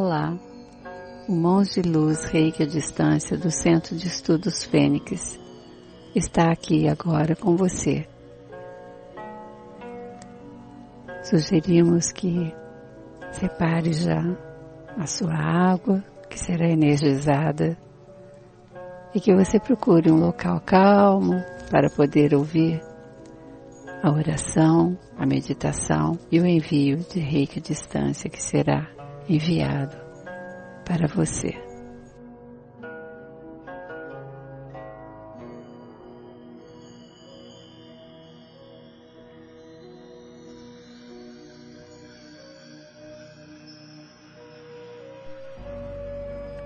Olá, o Mãos de Luz Reiki à Distância do Centro de Estudos Fênix está aqui agora com você. Sugerimos que separe já a sua água, que será energizada, e que você procure um local calmo para poder ouvir a oração, a meditação e o envio de reiki à distância que será enviado para você.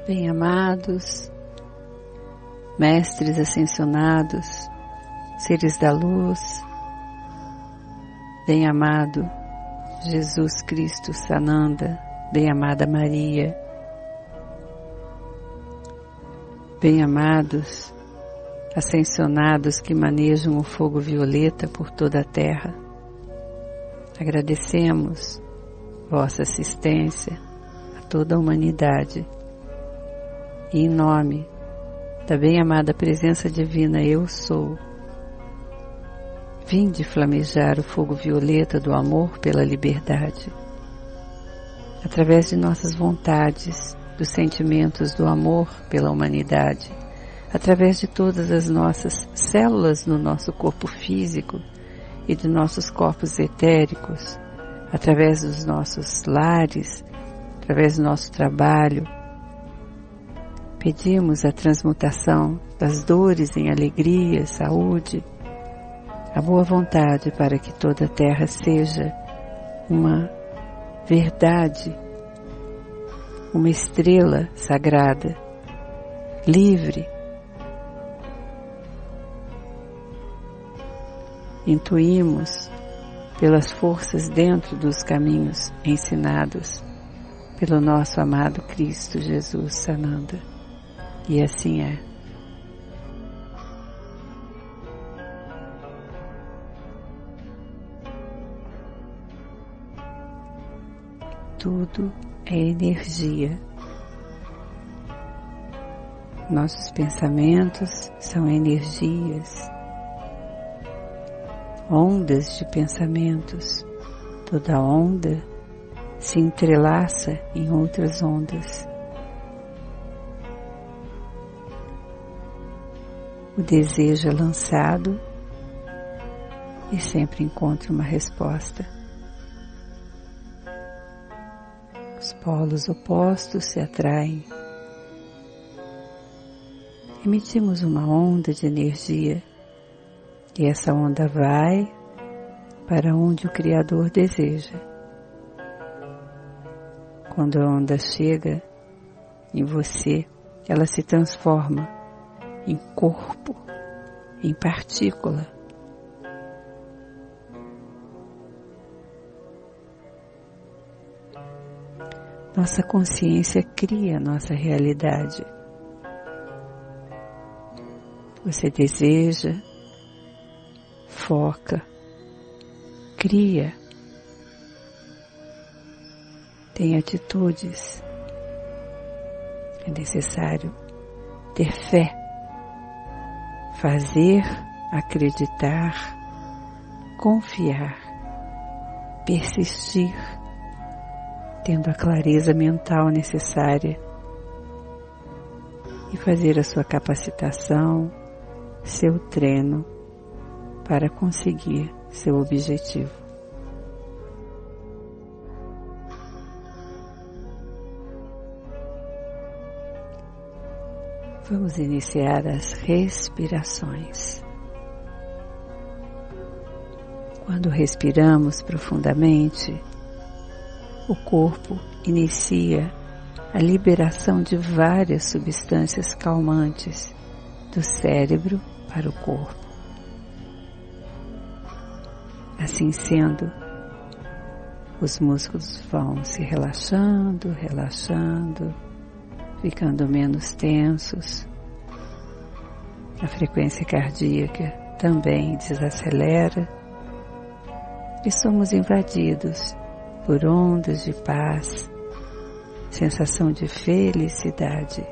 Bem-amados, mestres ascensionados, seres da luz, bem-amado Jesus Cristo Sananda, bem-amada Maria, bem-amados, ascensionados que manejam o fogo violeta por toda a terra, agradecemos vossa assistência a toda a humanidade. E em nome da bem-amada presença divina Eu Sou, vinde flamejar o fogo violeta do amor pela liberdade, através de nossas vontades, dos sentimentos do amor pela humanidade, através de todas as nossas células no nosso corpo físico e de nossos corpos etéricos, através dos nossos lares, através do nosso trabalho, Pedimos a transmutação das dores em alegria, saúde, a boa vontade para que toda a terra seja uma verdade, uma estrela sagrada, livre. Intuímos pelas forças dentro dos caminhos ensinados pelo nosso amado Cristo Jesus Sananda. E assim é. Tudo é energia. Nossos pensamentos são energias, ondas de pensamentos. Toda onda se entrelaça em outras ondas. O desejo é lançado e sempre encontra uma resposta. Polos opostos se atraem. Emitimos uma onda de energia e essa onda vai para onde o Criador deseja. Quando a onda chega em você, ela se transforma em corpo, em partícula. Nossa consciência cria nossa realidade. Você deseja, foca, cria, tem atitudes. É necessário ter fé fazer, acreditar, confiar, persistir, tendo a clareza mental necessária e fazer a sua capacitação, seu treino para conseguir seu objetivo. Vamos iniciar as respirações. Quando respiramos profundamente, o corpo inicia a liberação de várias substâncias calmantes do cérebro para o corpo. Assim sendo, os músculos vão se relaxando, relaxando, ficando menos tensos. A frequência cardíaca também desacelera e somos invadidos por ondas de paz, sensação de felicidade.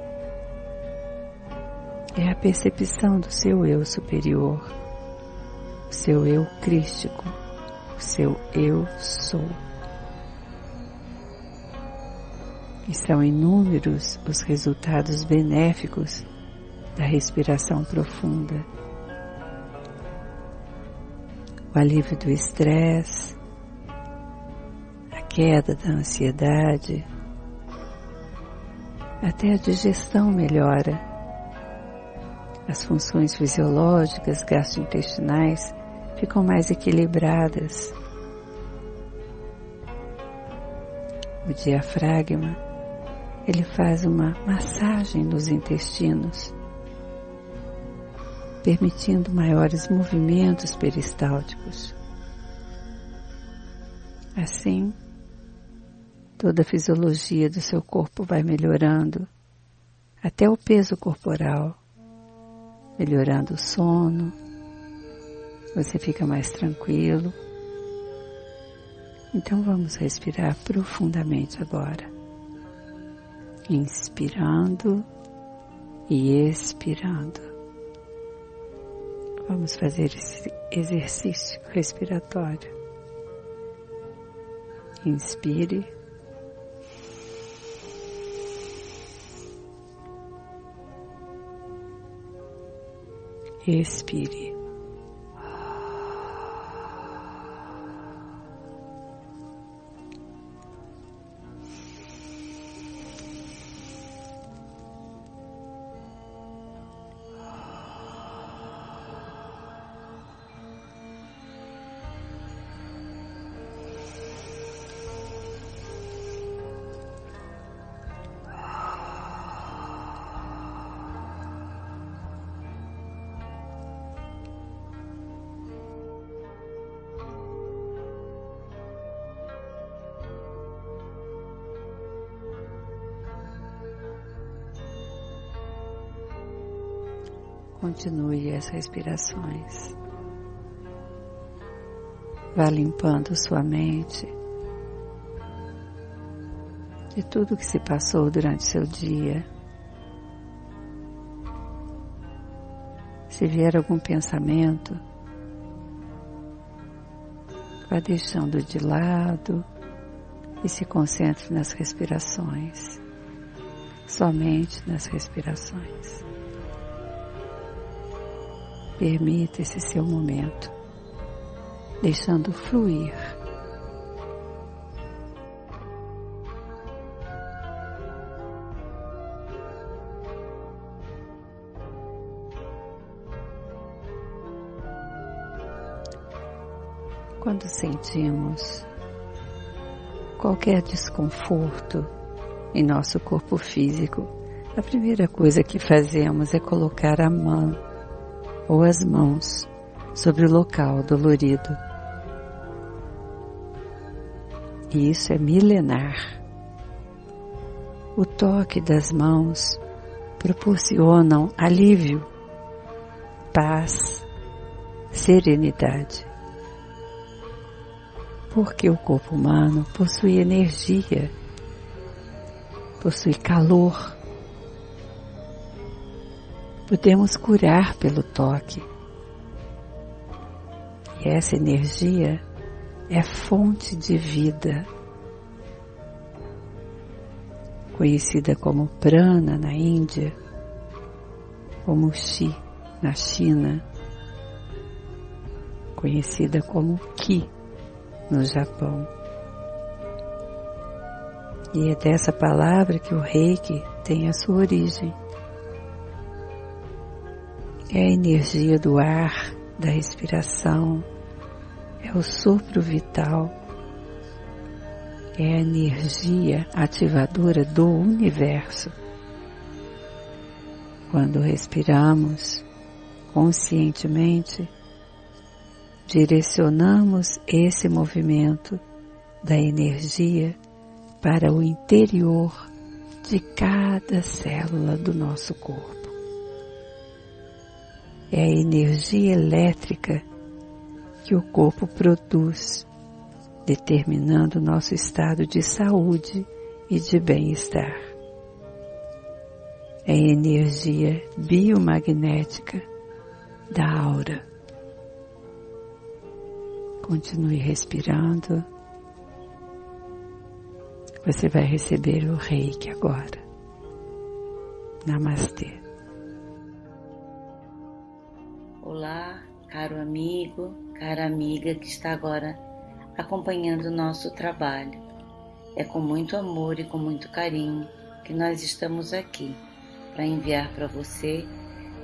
É a percepção do seu eu superior, o seu eu crístico, o seu eu sou. E são inúmeros os resultados benéficos da respiração profunda. O alívio do estresse, queda da ansiedade, até a digestão melhora. As funções fisiológicas gastrointestinais ficam mais equilibradas. O diafragma, ele faz uma massagem nos intestinos, permitindo maiores movimentos peristálticos. Assim, toda a fisiologia do seu corpo vai melhorando, até o peso corporal, melhorando o sono, você fica mais tranquilo. Então vamos respirar profundamente agora, inspirando e expirando. Vamos fazer esse exercício respiratório. Inspire. Expire. Continue as respirações. Vá limpando sua mente de tudo que se passou durante seu dia. Se vier algum pensamento, vá deixando de lado e se concentre nas respirações, somente nas respirações. Permita esse seu momento, deixando fluir. Quando sentimos qualquer desconforto em nosso corpo físico, a primeira coisa que fazemos é colocar a mão ou as mãos sobre o local dolorido. E isso é milenar. O toque das mãos proporcionam alívio, paz, serenidade. Porque o corpo humano possui energia, possui calor, podemos curar pelo toque. E essa energia é fonte de vida, conhecida como prana na Índia, como Chi na China, conhecida como Ki no Japão. E é dessa palavra que o reiki tem a sua origem é a energia do ar, da respiração, é o sopro vital, é a energia ativadora do universo. Quando respiramos conscientemente, direcionamos esse movimento da energia para o interior de cada célula do nosso corpo é a energia elétrica que o corpo produz, determinando nosso estado de saúde e de bem-estar. É energia biomagnética da aura. Continue respirando. Você vai receber o reiki agora. Namastê. Olá, caro amigo, cara amiga que está agora acompanhando o nosso trabalho. É com muito amor e com muito carinho que nós estamos aqui para enviar para você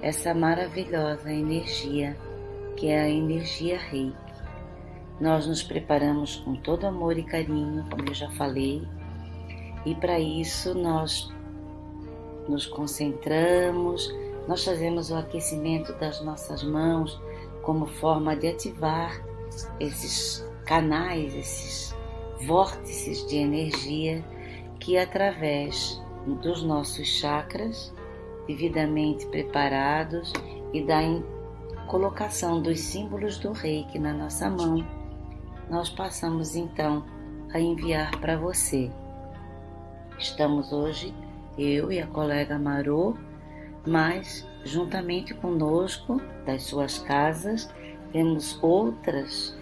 essa maravilhosa energia que é a energia Reiki. Nós nos preparamos com todo amor e carinho, como eu já falei, e para isso nós nos concentramos, nós fazemos o aquecimento das nossas mãos como forma de ativar esses canais, esses vórtices de energia que, através dos nossos chakras, devidamente preparados e da colocação dos símbolos do reiki na nossa mão, nós passamos então a enviar para você. Estamos hoje, eu e a colega Marô, mas juntamente conosco, das suas casas, temos outras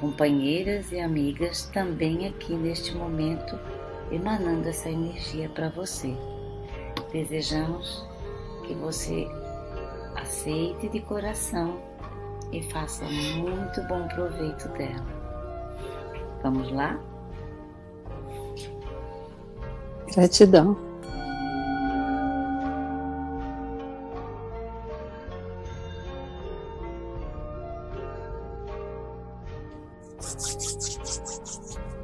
companheiras e amigas também aqui neste momento emanando essa energia para você. Desejamos que você aceite de coração e faça muito bom proveito dela. Vamos lá? Gratidão. ってこと?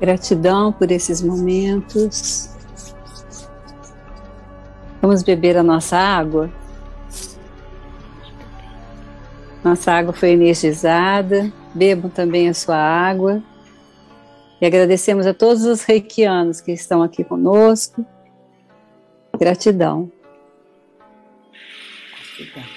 Gratidão por esses momentos. Vamos beber a nossa água. Nossa água foi energizada. Bebam também a sua água. E agradecemos a todos os reikianos que estão aqui conosco. Gratidão. Gratidão.